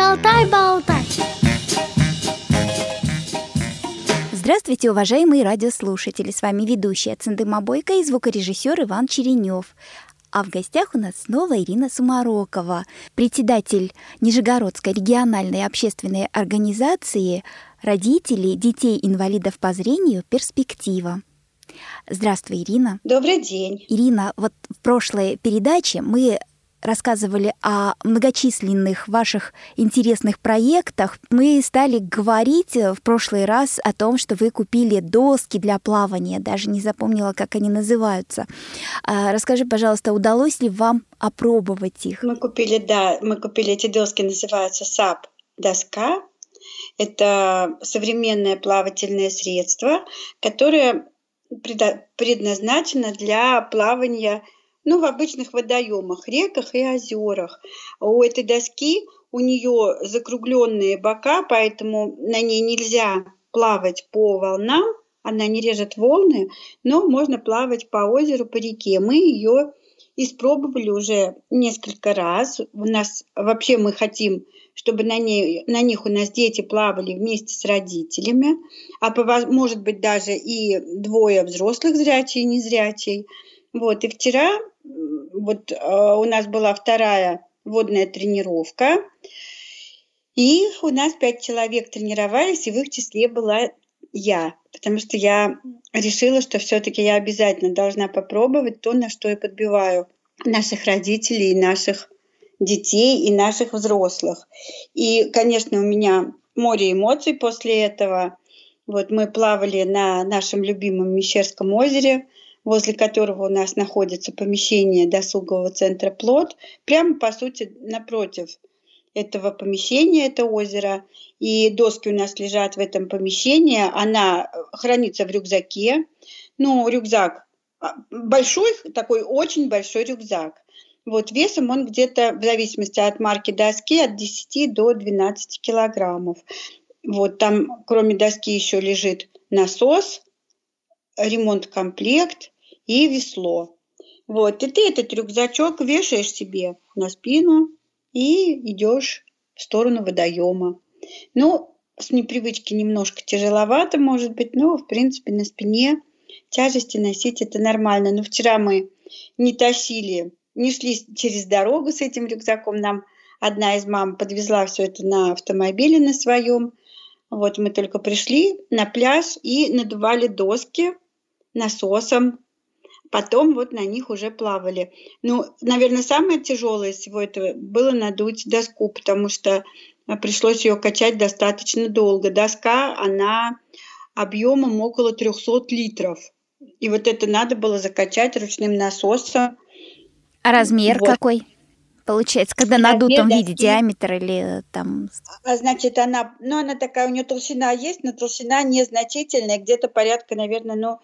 Шалтай-болтай Здравствуйте, уважаемые радиослушатели! С вами ведущая Цендыма Бойко и звукорежиссер Иван Черенев. А в гостях у нас снова Ирина Сумарокова, председатель Нижегородской региональной общественной организации родителей детей-инвалидов по зрению «Перспектива». Здравствуй, Ирина. Добрый день. Ирина, вот в прошлой передаче мы рассказывали о многочисленных ваших интересных проектах. Мы стали говорить в прошлый раз о том, что вы купили доски для плавания, даже не запомнила, как они называются. А, расскажи, пожалуйста, удалось ли вам опробовать их? Мы купили, да, мы купили эти доски, называются SUP доска. Это современное плавательное средство, которое предназначено для плавания ну, в обычных водоемах, реках и озерах. У этой доски у нее закругленные бока, поэтому на ней нельзя плавать по волнам, она не режет волны, но можно плавать по озеру, по реке. Мы ее испробовали уже несколько раз. У нас вообще мы хотим, чтобы на, ней, на них у нас дети плавали вместе с родителями, а может быть даже и двое взрослых зрячий и незрячий. Вот, и вчера вот э, у нас была вторая водная тренировка, и у нас пять человек тренировались, и в их числе была я, потому что я решила, что все-таки я обязательно должна попробовать то, на что я подбиваю наших родителей, наших детей и наших взрослых. И, конечно, у меня море эмоций после этого. Вот мы плавали на нашем любимом Мещерском озере – возле которого у нас находится помещение досугового центра «Плод», прямо, по сути, напротив этого помещения, это озеро. И доски у нас лежат в этом помещении. Она хранится в рюкзаке. Ну, рюкзак а, большой, такой очень большой рюкзак. Вот весом он где-то, в зависимости от марки доски, от 10 до 12 килограммов. Вот там, кроме доски, еще лежит насос, ремонт-комплект и весло. Вот, и ты этот рюкзачок вешаешь себе на спину и идешь в сторону водоема. Ну, с непривычки немножко тяжеловато, может быть, но, в принципе, на спине тяжести носить это нормально. Но вчера мы не тащили, не шли через дорогу с этим рюкзаком. Нам одна из мам подвезла все это на автомобиле на своем. Вот мы только пришли на пляж и надували доски насосом. Потом вот на них уже плавали. Ну, наверное, самое тяжелое всего этого было надуть доску, потому что а, пришлось ее качать достаточно долго. Доска, она объемом около 300 литров. И вот это надо было закачать ручным насосом. А размер вот. какой? Получается, когда на надутом виде диаметр или там... А, значит, она, ну, она такая, у нее толщина есть, но толщина незначительная, где-то порядка, наверное, ну,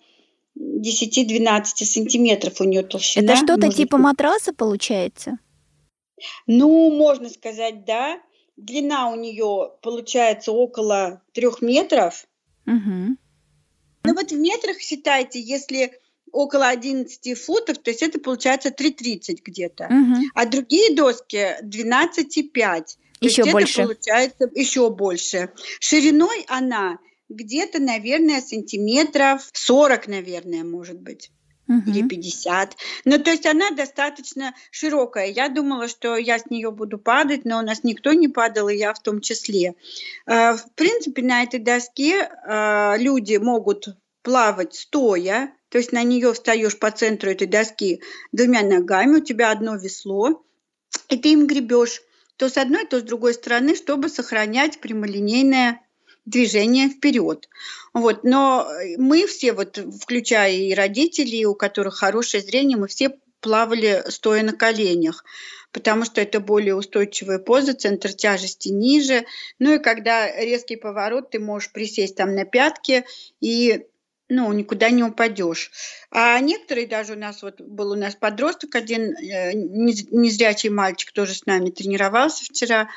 10-12 сантиметров у нее толщина. Это что-то типа быть. матраса получается? Ну, можно сказать, да. Длина у нее получается около трех метров. Угу. Ну вот в метрах считайте, если около 11 футов, то есть это получается 3,30 где-то. Угу. А другие доски 12,5. Еще больше. Это получается еще больше. Шириной она где-то, наверное, сантиметров 40, наверное, может быть. Угу. Или 50. Ну, то есть она достаточно широкая. Я думала, что я с нее буду падать, но у нас никто не падал, и я в том числе. Э, в принципе, на этой доске э, люди могут плавать стоя, то есть на нее встаешь по центру этой доски двумя ногами, у тебя одно весло, и ты им гребешь то с одной, то с другой стороны, чтобы сохранять прямолинейное движение вперед. Вот. Но мы все, вот, включая и родителей, у которых хорошее зрение, мы все плавали стоя на коленях, потому что это более устойчивая поза, центр тяжести ниже. Ну и когда резкий поворот, ты можешь присесть там на пятки и ну, никуда не упадешь. А некоторые даже у нас, вот был у нас подросток один, э, незрячий мальчик, тоже с нами тренировался вчера,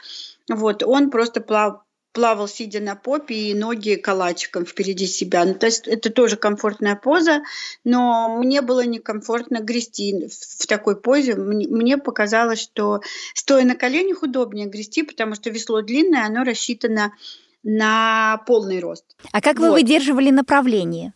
вот, он просто плав, плавал, сидя на попе, и ноги калачиком впереди себя. Ну, то есть это тоже комфортная поза, но мне было некомфортно грести в, такой позе. Мне, показалось, что стоя на коленях удобнее грести, потому что весло длинное, оно рассчитано на полный рост. А как вот. вы выдерживали направление?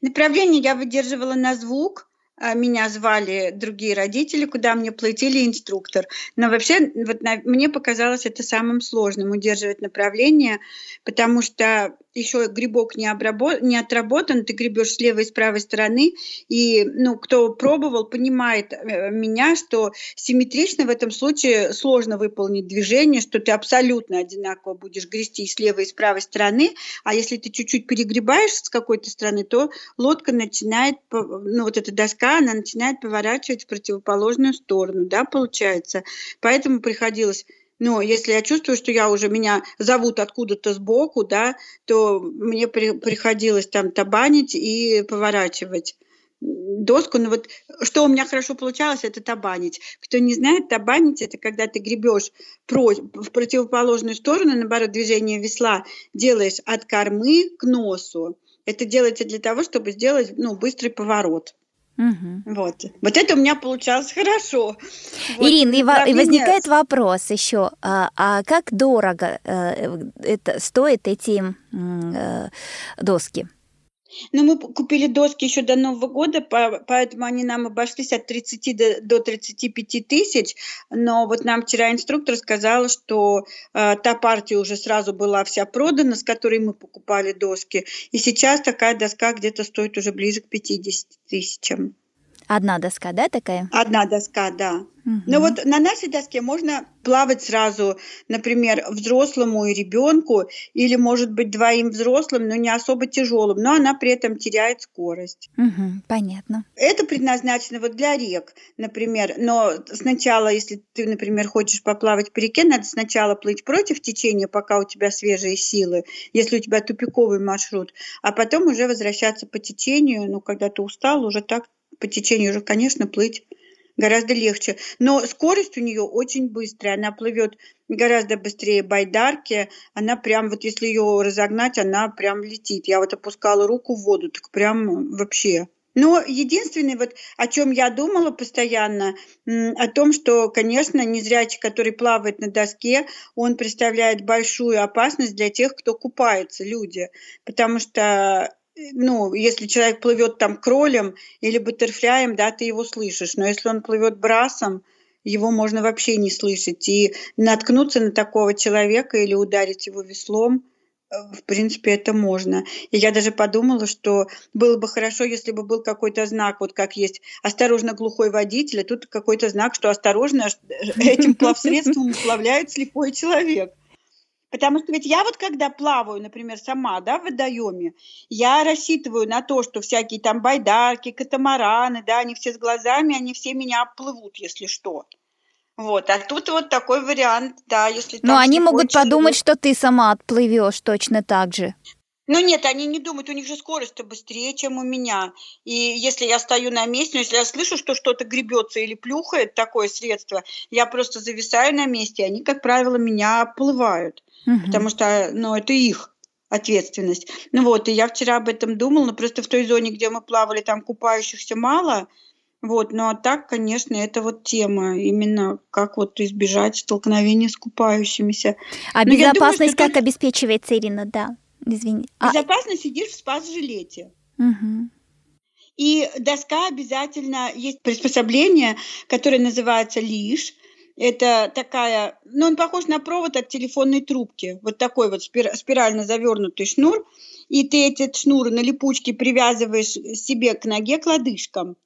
Направление я выдерживала на звук, меня звали другие родители, куда мне плыть, или инструктор. Но вообще вот, на, мне показалось это самым сложным удерживать направление, потому что еще грибок не, обработ... не отработан, ты гребешь с левой и с правой стороны, и ну, кто пробовал, понимает э, меня, что симметрично в этом случае сложно выполнить движение, что ты абсолютно одинаково будешь грести с левой и с правой стороны, а если ты чуть-чуть перегребаешь с какой-то стороны, то лодка начинает, ну вот эта доска, она начинает поворачивать в противоположную сторону, да, получается. Поэтому приходилось но если я чувствую, что я уже меня зовут откуда-то сбоку, да, то мне при, приходилось там табанить и поворачивать доску. Но вот что у меня хорошо получалось, это табанить. Кто не знает, табанить это когда ты гребешь про, в противоположную сторону, наоборот, движение весла делаешь от кормы к носу. Это делается для того, чтобы сделать ну, быстрый поворот. Угу. Вот. Вот это у меня получалось хорошо. Вот. Ирина, и, и возникает вопрос еще, а, а как дорого э, это стоят эти э, доски? Ну, мы купили доски еще до Нового года, поэтому они нам обошлись от 30 до, до 35 тысяч. Но вот нам вчера инструктор сказал, что э, та партия уже сразу была вся продана, с которой мы покупали доски. И сейчас такая доска где-то стоит уже ближе к 50 тысячам. Одна доска, да, такая? Одна доска, да. Угу. Но вот на нашей доске можно плавать сразу, например, взрослому и ребенку, или, может быть, двоим взрослым, но не особо тяжелым, но она при этом теряет скорость. Угу, понятно. Это предназначено вот для рек, например. Но сначала, если ты, например, хочешь поплавать по реке, надо сначала плыть против течения, пока у тебя свежие силы, если у тебя тупиковый маршрут, а потом уже возвращаться по течению, ну, когда ты устал, уже так по течению уже, конечно, плыть гораздо легче. Но скорость у нее очень быстрая. Она плывет гораздо быстрее байдарки. Она прям, вот если ее разогнать, она прям летит. Я вот опускала руку в воду, так прям вообще. Но единственное, вот о чем я думала постоянно, о том, что, конечно, незрячий, который плавает на доске, он представляет большую опасность для тех, кто купается, люди. Потому что ну, если человек плывет там кролем или баттерфляем, да, ты его слышишь. Но если он плывет брасом, его можно вообще не слышать. И наткнуться на такого человека или ударить его веслом, э, в принципе, это можно. И я даже подумала, что было бы хорошо, если бы был какой-то знак, вот как есть «осторожно, глухой водитель», а тут какой-то знак, что «осторожно, этим плавсредством уплавляет слепой человек». Потому что ведь я вот когда плаваю, например, сама, да, в водоеме, я рассчитываю на то, что всякие там байдарки, катамараны, да, они все с глазами, они все меня оплывут, если что. Вот, а тут вот такой вариант, да, если... Но они могут человек... подумать, что ты сама отплывешь точно так же. Ну нет, они не думают, у них же скорость-то быстрее, чем у меня. И если я стою на месте, ну, если я слышу, что что-то гребется или плюхает такое средство, я просто зависаю на месте, и они, как правило, меня оплывают угу. потому что, ну, это их ответственность. Ну вот, и я вчера об этом думала, но просто в той зоне, где мы плавали, там купающихся мало, вот, ну а так, конечно, это вот тема, именно как вот избежать столкновения с купающимися. А но безопасность думаю, как тут... обеспечивается, Ирина, да? Извини. А безопасно а... сидишь в спас-жилете. Угу. И доска обязательно есть приспособление, которое называется лиш. Это такая, ну он похож на провод от телефонной трубки, вот такой вот спирально завернутый шнур, и ты этот шнур на липучке привязываешь себе к ноге к лодыжкам.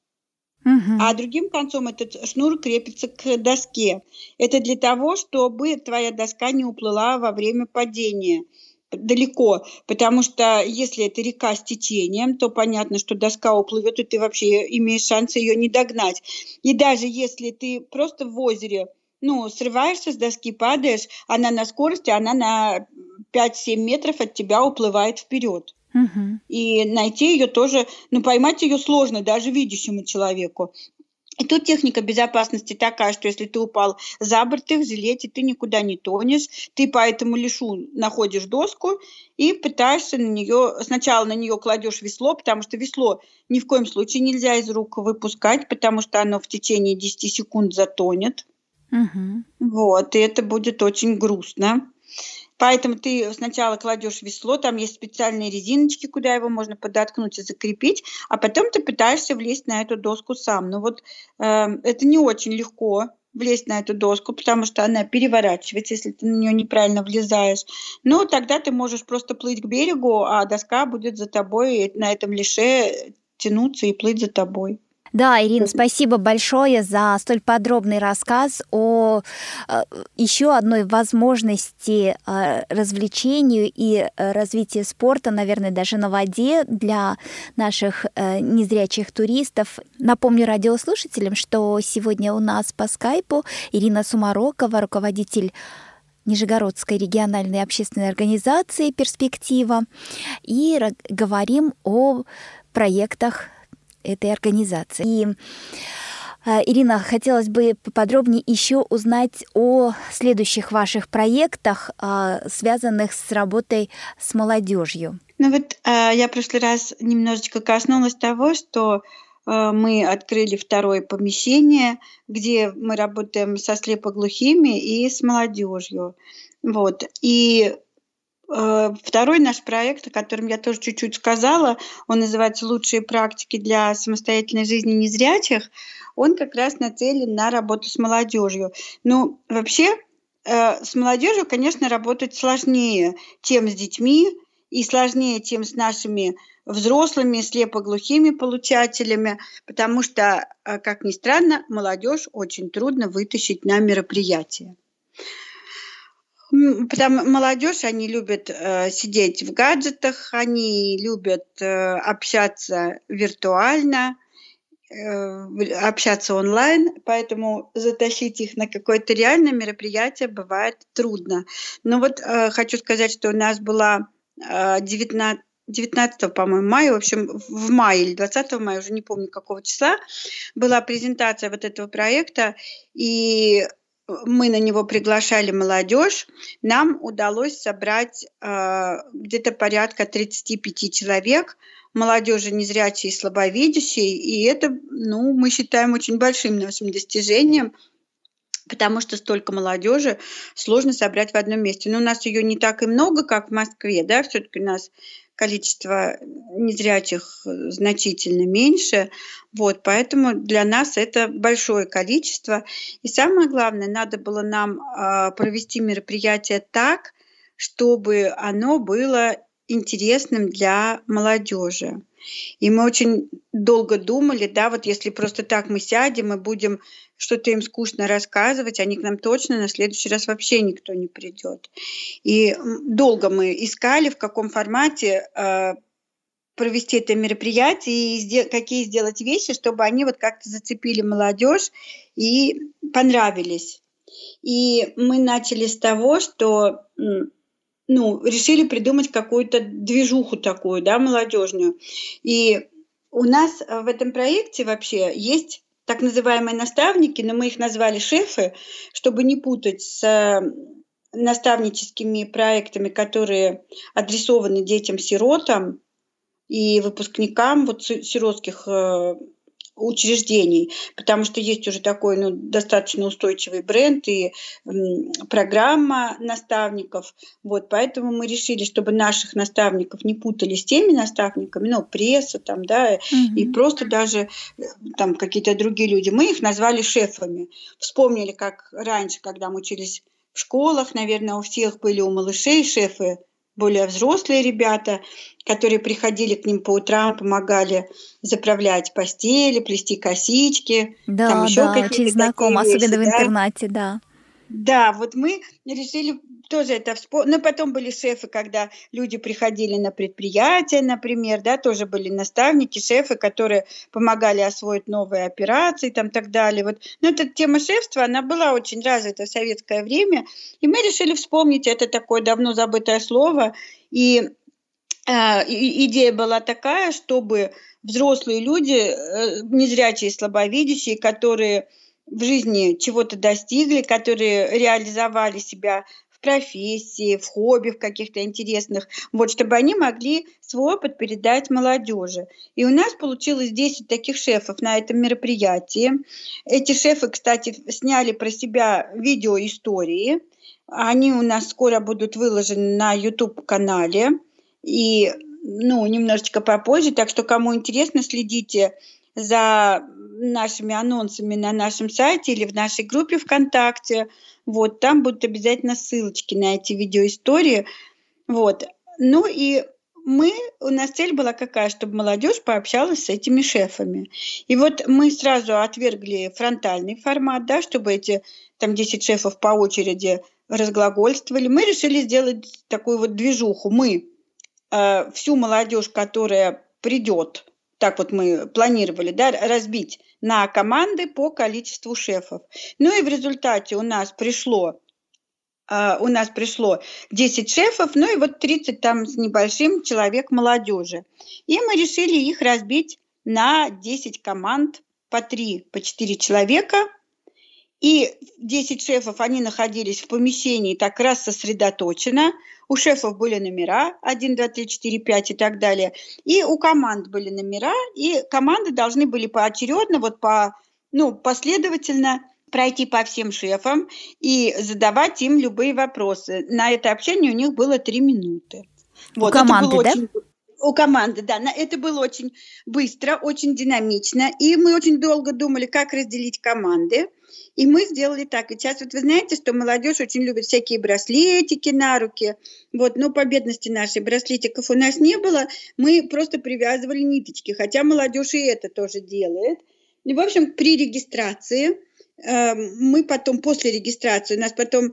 Uh-huh. А другим концом этот шнур крепится к доске. Это для того, чтобы твоя доска не уплыла во время падения далеко, потому что если это река с течением, то понятно, что доска уплывет, и ты вообще имеешь шанс ее не догнать. И даже если ты просто в озере ну, срываешься с доски, падаешь, она на скорости, она на 5-7 метров от тебя уплывает вперед. Угу. И найти ее тоже, ну, поймать ее сложно даже видящему человеку. И тут техника безопасности такая, что если ты упал за борт, ты в жилете, ты никуда не тонешь, ты по этому лишу находишь доску и пытаешься на нее, сначала на нее кладешь весло, потому что весло ни в коем случае нельзя из рук выпускать, потому что оно в течение 10 секунд затонет. Угу. Вот, и это будет очень грустно. Поэтому ты сначала кладешь весло, там есть специальные резиночки, куда его можно подоткнуть и закрепить, а потом ты пытаешься влезть на эту доску сам. Но вот э, это не очень легко влезть на эту доску, потому что она переворачивается, если ты на нее неправильно влезаешь. Ну, тогда ты можешь просто плыть к берегу, а доска будет за тобой на этом лише тянуться и плыть за тобой. Да, Ирина, спасибо большое за столь подробный рассказ о э, еще одной возможности э, развлечению и э, развития спорта, наверное, даже на воде для наших незрячих туристов. Напомню радиослушателям, что сегодня у нас по скайпу Ирина Сумарокова, руководитель Нижегородской региональной общественной организации «Перспектива». И говорим о проектах этой организации. И э, Ирина, хотелось бы поподробнее еще узнать о следующих ваших проектах, э, связанных с работой с молодежью. Ну вот э, я в прошлый раз немножечко коснулась того, что мы открыли второе помещение, где мы работаем со слепоглухими и с молодежью. Вот. И второй наш проект, о котором я тоже чуть-чуть сказала, он называется «Лучшие практики для самостоятельной жизни незрячих». Он как раз нацелен на работу с молодежью. Ну, вообще, э, с молодежью, конечно, работать сложнее, чем с детьми, и сложнее, чем с нашими взрослыми слепоглухими получателями, потому что, э, как ни странно, молодежь очень трудно вытащить на мероприятие. Потому молодежь, они любят э, сидеть в гаджетах, они любят э, общаться виртуально, э, общаться онлайн, поэтому затащить их на какое-то реальное мероприятие бывает трудно. Но вот э, хочу сказать, что у нас была э, 19 19, по-моему, мая, в общем, в мае или 20 мая, уже не помню какого числа, была презентация вот этого проекта, и мы на него приглашали молодежь, нам удалось собрать э, где-то порядка 35 человек, молодежи незрячей и слабовидящей, и это, ну, мы считаем очень большим нашим достижением, потому что столько молодежи сложно собрать в одном месте. Но у нас ее не так и много, как в Москве, да, все-таки у нас количество незрячих значительно меньше. Вот, поэтому для нас это большое количество. И самое главное, надо было нам э, провести мероприятие так, чтобы оно было интересным для молодежи. И мы очень долго думали, да, вот если просто так мы сядем и будем что-то им скучно рассказывать, они к нам точно на следующий раз вообще никто не придет. И долго мы искали, в каком формате э, провести это мероприятие и сдел- какие сделать вещи, чтобы они вот как-то зацепили молодежь и понравились. И мы начали с того, что ну, решили придумать какую-то движуху такую, да, молодежную. И у нас в этом проекте вообще есть так называемые наставники, но мы их назвали шефы, чтобы не путать с наставническими проектами, которые адресованы детям-сиротам и выпускникам вот сиротских э, учреждений, потому что есть уже такой ну, достаточно устойчивый бренд и м, программа наставников. Вот, поэтому мы решили, чтобы наших наставников не путали с теми наставниками, ну, пресса там, да, угу. и просто даже э, там какие-то другие люди. Мы их назвали шефами. Вспомнили, как раньше, когда мы учились в школах, наверное, у всех были у малышей шефы более взрослые ребята, которые приходили к ним по утрам, помогали заправлять постели, плести косички. Да, там еще да, очень знакомо, особенно вещи, в интернате, да. Да, вот мы решили тоже это вспомнить. Но потом были шефы, когда люди приходили на предприятия, например, да, тоже были наставники, шефы, которые помогали освоить новые операции, там так далее. Вот. Но эта тема шефства, она была очень развита в советское время, и мы решили вспомнить это такое давно забытое слово. И э, идея была такая, чтобы взрослые люди, э, незрячие, слабовидящие, которые в жизни чего-то достигли, которые реализовали себя в профессии, в хобби, в каких-то интересных, вот, чтобы они могли свой опыт передать молодежи. И у нас получилось 10 таких шефов на этом мероприятии. Эти шефы, кстати, сняли про себя видеоистории. Они у нас скоро будут выложены на YouTube-канале. И ну, немножечко попозже, так что кому интересно, следите за нашими анонсами на нашем сайте или в нашей группе ВКонтакте. Вот, там будут обязательно ссылочки на эти видеоистории. Вот. Ну и мы, у нас цель была какая, чтобы молодежь пообщалась с этими шефами. И вот мы сразу отвергли фронтальный формат, да, чтобы эти там 10 шефов по очереди разглагольствовали. Мы решили сделать такую вот движуху. Мы э, всю молодежь, которая придет так вот мы планировали, да, разбить на команды по количеству шефов. Ну и в результате у нас пришло Uh, у нас пришло 10 шефов, ну и вот 30 там с небольшим человек молодежи. И мы решили их разбить на 10 команд по 3, по 4 человека. И 10 шефов, они находились в помещении так раз сосредоточенно. У шефов были номера 1, 2, 3, 4, 5 и так далее. И у команд были номера, и команды должны были поочередно, вот по, ну, последовательно пройти по всем шефам и задавать им любые вопросы. На это общение у них было три минуты. Вот, у команды, да? Очень... У команды, да. Это было очень быстро, очень динамично. И мы очень долго думали, как разделить команды. И мы сделали так. И сейчас вот вы знаете, что молодежь очень любит всякие браслетики на руки. Вот, но по бедности нашей браслетиков у нас не было. Мы просто привязывали ниточки, хотя молодежь и это тоже делает. И, в общем, при регистрации э, мы потом, после регистрации, у нас потом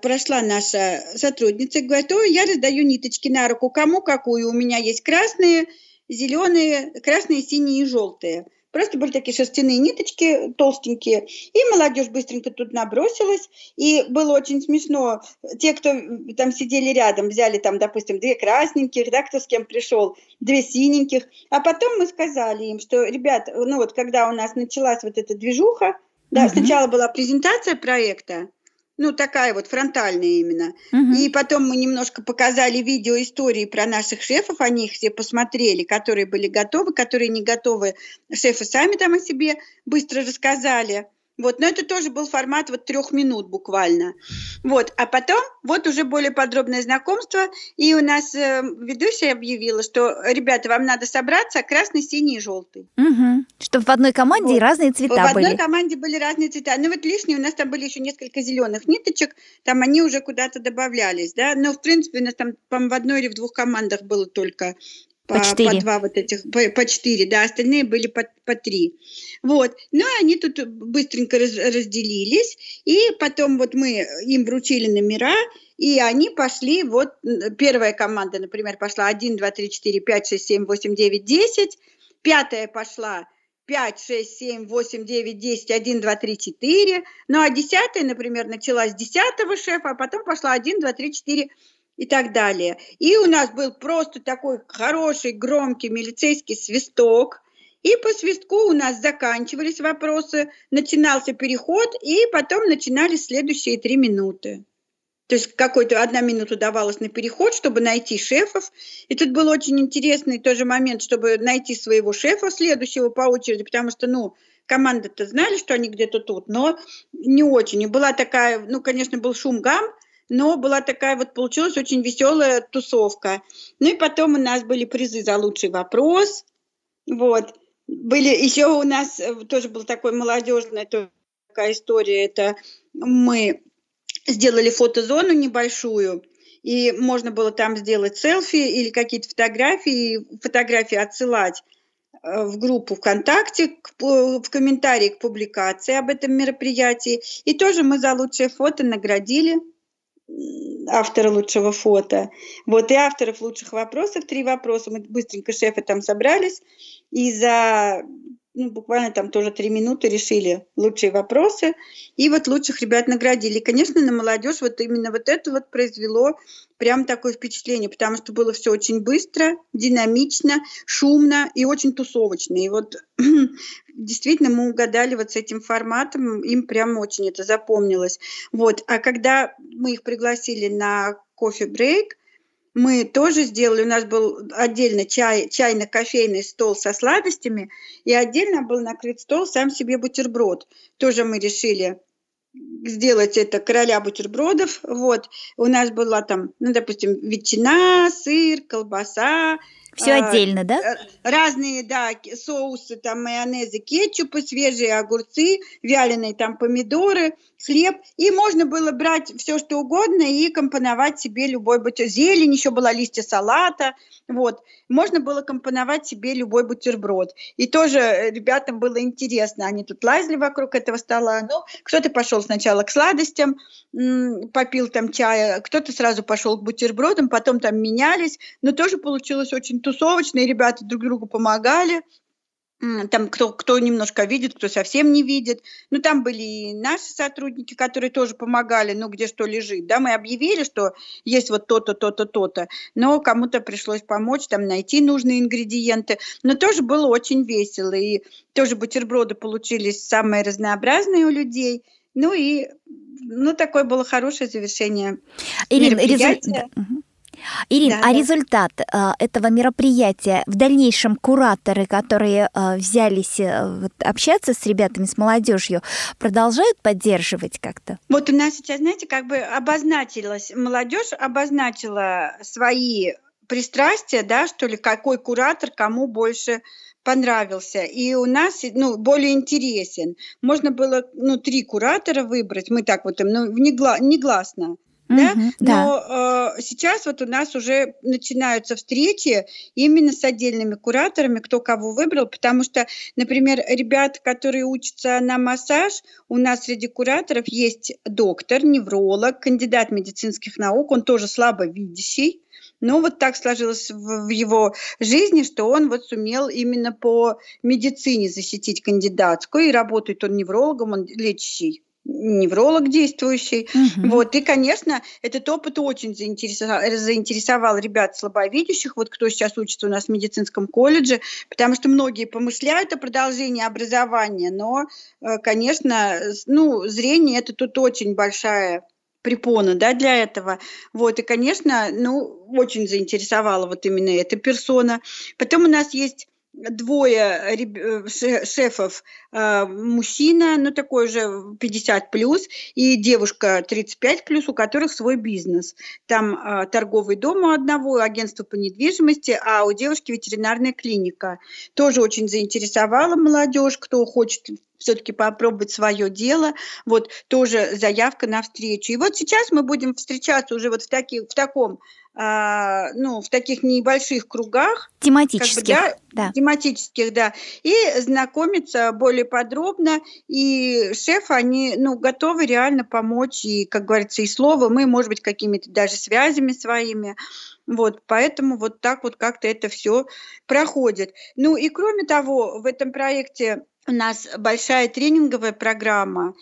прошла наша сотрудница и говорит, ой, я раздаю ниточки на руку, кому какую, у меня есть красные, зеленые, красные, синие и желтые. Просто были такие шерстяные ниточки толстенькие. И молодежь быстренько тут набросилась. И было очень смешно. Те, кто там сидели рядом, взяли там, допустим, две красненьких, да, кто с кем пришел, две синеньких. А потом мы сказали им, что, ребят, ну вот когда у нас началась вот эта движуха, да, угу. сначала была презентация проекта, ну, такая вот фронтальная именно. Угу. И потом мы немножко показали видео истории про наших шефов, они их все посмотрели, которые были готовы, которые не готовы, шефы сами там о себе быстро рассказали. Вот, но это тоже был формат вот трех минут буквально. Вот, а потом вот уже более подробное знакомство, и у нас э, ведущая объявила, что, ребята, вам надо собраться красный, синий и желтый. Угу. Чтобы в одной команде вот. разные цвета в были. В одной команде были разные цвета. Ну вот лишние, у нас там были еще несколько зеленых ниточек, там они уже куда-то добавлялись, да, но в принципе у нас там, по в одной или в двух командах было только по, по, по два вот этих, по, по четыре, да, остальные были по, по три. Вот, ну и они тут быстренько раз, разделились, и потом вот мы им вручили номера, и они пошли, вот первая команда, например, пошла 1, 2, 3, 4, 5, 6, 7, 8, 9, 10, пятая пошла 5, 6, 7, 8, 9, 10, 1, 2, 3, 4. Ну, а десятая, например, началась с десятого шефа, а потом пошла 1, 2, 3, 4, и так далее. И у нас был просто такой хороший, громкий милицейский свисток. И по свистку у нас заканчивались вопросы, начинался переход, и потом начинались следующие три минуты. То есть какой-то одна минута давалась на переход, чтобы найти шефов. И тут был очень интересный тоже момент, чтобы найти своего шефа следующего по очереди, потому что, ну, команда-то знали, что они где-то тут, но не очень. И была такая, ну, конечно, был шум гам, но была такая вот, получилась очень веселая тусовка. Ну и потом у нас были призы за лучший вопрос, вот. Были еще у нас э, тоже был такой молодежная такая история, это мы сделали фотозону небольшую, и можно было там сделать селфи или какие-то фотографии, фотографии отсылать э, в группу ВКонтакте, в комментарии к публикации об этом мероприятии. И тоже мы за лучшее фото наградили автора лучшего фото. Вот и авторов лучших вопросов, три вопроса. Мы быстренько шефы там собрались. И за ну, буквально там тоже три минуты решили лучшие вопросы. И вот лучших ребят наградили. Конечно, на молодежь вот именно вот это вот произвело прям такое впечатление, потому что было все очень быстро, динамично, шумно и очень тусовочно. И вот действительно мы угадали вот с этим форматом, им прям очень это запомнилось. Вот. А когда мы их пригласили на кофе-брейк, мы тоже сделали, у нас был отдельно чай, чайно-кофейный стол со сладостями, и отдельно был накрыт стол сам себе бутерброд. Тоже мы решили сделать это короля бутербродов. Вот. У нас была там, ну, допустим, ветчина, сыр, колбаса, все а, отдельно, да? Э, разные, да, соусы, там майонезы, кетчупы, свежие огурцы, вяленые там помидоры, хлеб. И можно было брать все, что угодно и компоновать себе любой бутерброд. Зелень, еще была листья салата. Вот. Можно было компоновать себе любой бутерброд. И тоже э, ребятам было интересно. Они тут лазили вокруг этого стола. Ну, кто-то пошел сначала к сладостям, попил там чая, кто-то сразу пошел к бутербродам, потом там менялись. Но тоже получилось очень тусовочные, ребята друг другу помогали. Там кто, кто немножко видит, кто совсем не видит. Ну, там были и наши сотрудники, которые тоже помогали, ну, где что лежит. Да, мы объявили, что есть вот то-то, то-то, то-то. Но кому-то пришлось помочь, там, найти нужные ингредиенты. Но тоже было очень весело. И тоже бутерброды получились самые разнообразные у людей. Ну и ну, такое было хорошее завершение Ирина, мероприятия. Резу... Ирина, да, а да. результат э, этого мероприятия в дальнейшем кураторы, которые э, взялись э, вот, общаться с ребятами, с молодежью, продолжают поддерживать как-то? Вот у нас сейчас, знаете, как бы обозначилась, молодежь обозначила свои пристрастия, да, что ли, какой куратор кому больше понравился. И у нас, ну, более интересен. Можно было, ну, три куратора выбрать, мы так вот, ну, негласно да? Но да. э, сейчас вот у нас уже начинаются встречи именно с отдельными кураторами, кто кого выбрал, потому что, например, ребят, которые учатся на массаж, у нас среди кураторов есть доктор, невролог, кандидат медицинских наук, он тоже слабовидящий, но вот так сложилось в, в его жизни, что он вот сумел именно по медицине защитить кандидатскую, и работает он неврологом, он лечащий невролог действующий. Угу. Вот. И, конечно, этот опыт очень заинтересовал, заинтересовал ребят слабовидящих, вот кто сейчас учится у нас в медицинском колледже, потому что многие помышляют о продолжении образования, но, э, конечно, ну, зрение – это тут очень большая препона да, для этого. Вот, и, конечно, ну, очень заинтересовала вот именно эта персона. Потом у нас есть двое э, шефов, мужчина, ну такой же 50 плюс, и девушка 35 плюс, у которых свой бизнес. Там э, торговый дом у одного, агентство по недвижимости, а у девушки ветеринарная клиника. Тоже очень заинтересовала молодежь, кто хочет все-таки попробовать свое дело. Вот тоже заявка на встречу. И вот сейчас мы будем встречаться уже вот в, таки, в таком а, ну, в таких небольших кругах. Тематических, как бы, да, да. Тематических, да. И знакомиться более подробно. И шеф, они, ну, готовы реально помочь. И, как говорится, и слово мы, может быть, какими-то даже связями своими. Вот, поэтому вот так вот как-то это все проходит. Ну и кроме того, в этом проекте у нас большая тренинговая программа,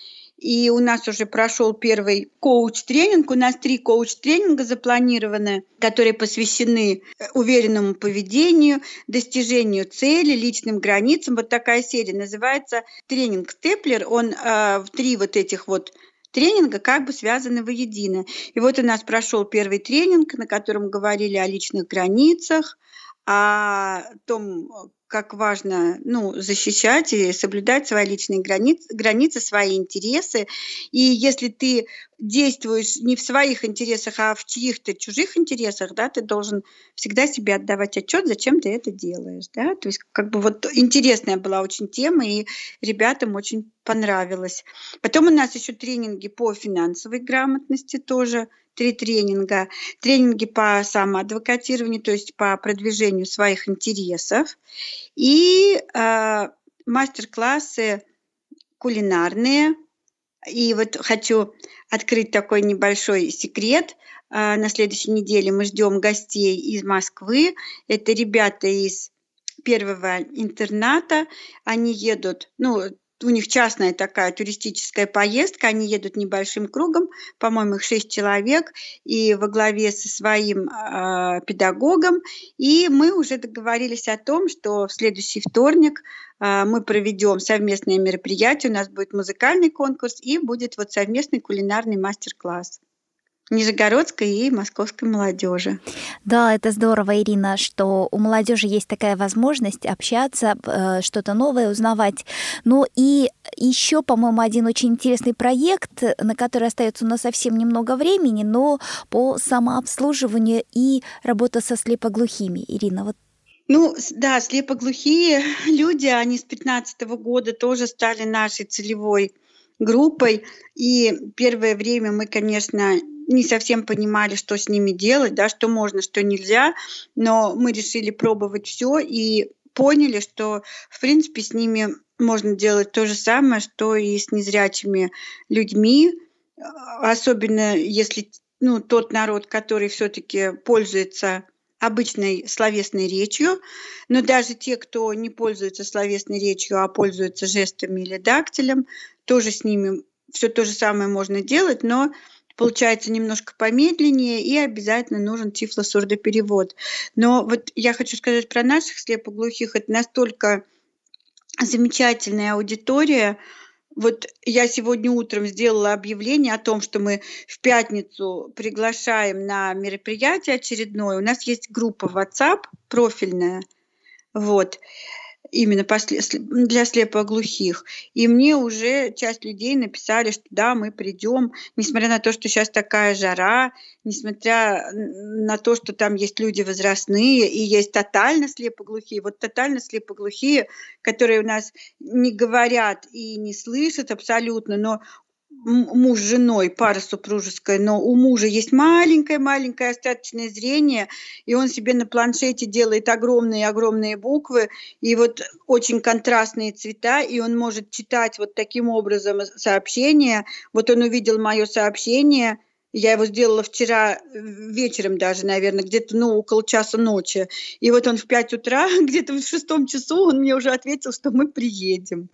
и у нас уже прошел первый коуч-тренинг. У нас три коуч-тренинга запланированы, которые посвящены э, уверенному поведению, достижению цели, личным границам. Вот такая серия называется тренинг Степлер. Он э, в три вот этих вот тренинга как бы связаны воедино. И вот у нас прошел первый тренинг, на котором говорили о личных границах, о том, как важно ну, защищать и соблюдать свои личные границы, границы, свои интересы. И если ты действуешь не в своих интересах, а в чьих-то чужих интересах, да, ты должен всегда себе отдавать отчет, зачем ты это делаешь. Да? То есть как бы вот интересная была очень тема, и ребятам очень понравилось. Потом у нас еще тренинги по финансовой грамотности тоже – три тренинга. Тренинги по самоадвокатированию, то есть по продвижению своих интересов. И э, мастер-классы кулинарные. И вот хочу открыть такой небольшой секрет. Э, на следующей неделе мы ждем гостей из Москвы. Это ребята из первого интерната. Они едут, ну, у них частная такая туристическая поездка, они едут небольшим кругом, по-моему, их шесть человек, и во главе со своим э, педагогом. И мы уже договорились о том, что в следующий вторник э, мы проведем совместное мероприятие, у нас будет музыкальный конкурс и будет вот совместный кулинарный мастер-класс. Нижегородской и московской молодежи. Да, это здорово, Ирина, что у молодежи есть такая возможность общаться, э, что-то новое узнавать. Ну и еще, по-моему, один очень интересный проект, на который остается у нас совсем немного времени, но по самообслуживанию и работа со слепоглухими. Ирина, вот ну, да, слепоглухие люди, они с 15 года тоже стали нашей целевой группой. И первое время мы, конечно, не совсем понимали, что с ними делать, да, что можно, что нельзя, но мы решили пробовать все и поняли, что, в принципе, с ними можно делать то же самое, что и с незрячими людьми, особенно если ну, тот народ, который все-таки пользуется обычной словесной речью, но даже те, кто не пользуется словесной речью, а пользуются жестами или дактилем, тоже с ними все то же самое можно делать, но получается немножко помедленнее и обязательно нужен тифлосурдоперевод. Но вот я хочу сказать про наших слепоглухих, это настолько замечательная аудитория, вот я сегодня утром сделала объявление о том, что мы в пятницу приглашаем на мероприятие очередное. У нас есть группа WhatsApp профильная. Вот именно для слепоглухих. И мне уже часть людей написали, что да, мы придем, несмотря на то, что сейчас такая жара, несмотря на то, что там есть люди возрастные и есть тотально слепоглухие. Вот тотально слепоглухие, которые у нас не говорят и не слышат абсолютно, но муж с женой, пара супружеская, но у мужа есть маленькое-маленькое остаточное зрение, и он себе на планшете делает огромные-огромные буквы, и вот очень контрастные цвета, и он может читать вот таким образом сообщения. Вот он увидел мое сообщение – я его сделала вчера вечером даже, наверное, где-то, ну, около часа ночи. И вот он в 5 утра, где-то в шестом часу, он мне уже ответил, что мы приедем.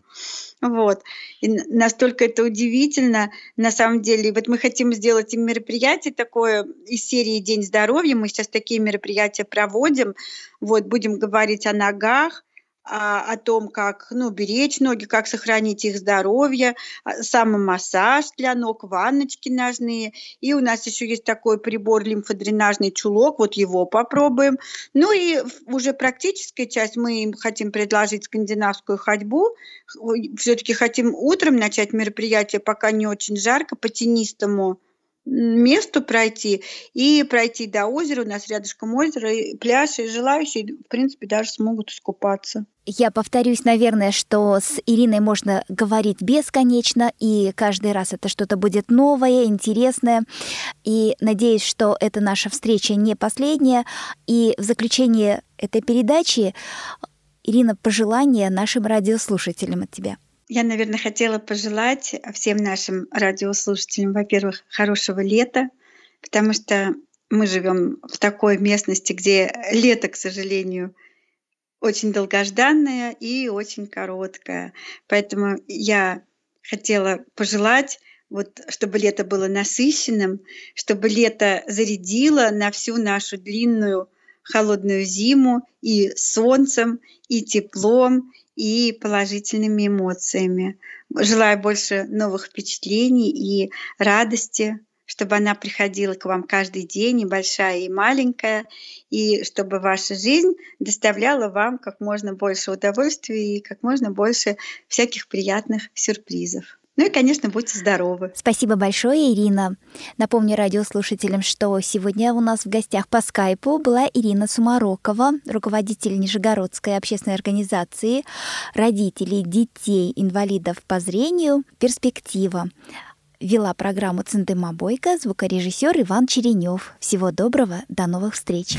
Вот. И настолько это удивительно, на самом деле. Вот мы хотим сделать им мероприятие такое из серии «День здоровья». Мы сейчас такие мероприятия проводим. Вот, будем говорить о ногах, о том, как ну, беречь ноги, как сохранить их здоровье, а, самомассаж для ног, ванночки ножные. И у нас еще есть такой прибор лимфодренажный чулок, вот его попробуем. Ну и уже практическая часть мы им хотим предложить скандинавскую ходьбу. Все-таки хотим утром начать мероприятие, пока не очень жарко, по тенистому месту пройти и пройти до озера. У нас рядышком озеро, и пляж, и желающие, в принципе, даже смогут искупаться. Я повторюсь, наверное, что с Ириной можно говорить бесконечно, и каждый раз это что-то будет новое, интересное. И надеюсь, что эта наша встреча не последняя. И в заключение этой передачи, Ирина, пожелания нашим радиослушателям от тебя – я, наверное, хотела пожелать всем нашим радиослушателям, во-первых, хорошего лета, потому что мы живем в такой местности, где лето, к сожалению, очень долгожданное и очень короткое. Поэтому я хотела пожелать, вот, чтобы лето было насыщенным, чтобы лето зарядило на всю нашу длинную холодную зиму и солнцем, и теплом, и положительными эмоциями. Желаю больше новых впечатлений и радости, чтобы она приходила к вам каждый день, и большая, и маленькая, и чтобы ваша жизнь доставляла вам как можно больше удовольствия и как можно больше всяких приятных сюрпризов. Ну и, конечно, будьте здоровы. Спасибо большое, Ирина. Напомню радиослушателям, что сегодня у нас в гостях по скайпу была Ирина Сумарокова, руководитель Нижегородской общественной организации родителей детей инвалидов по зрению «Перспектива». Вела программу Центыма Бойко, звукорежиссер Иван Черенев. Всего доброго, до новых встреч.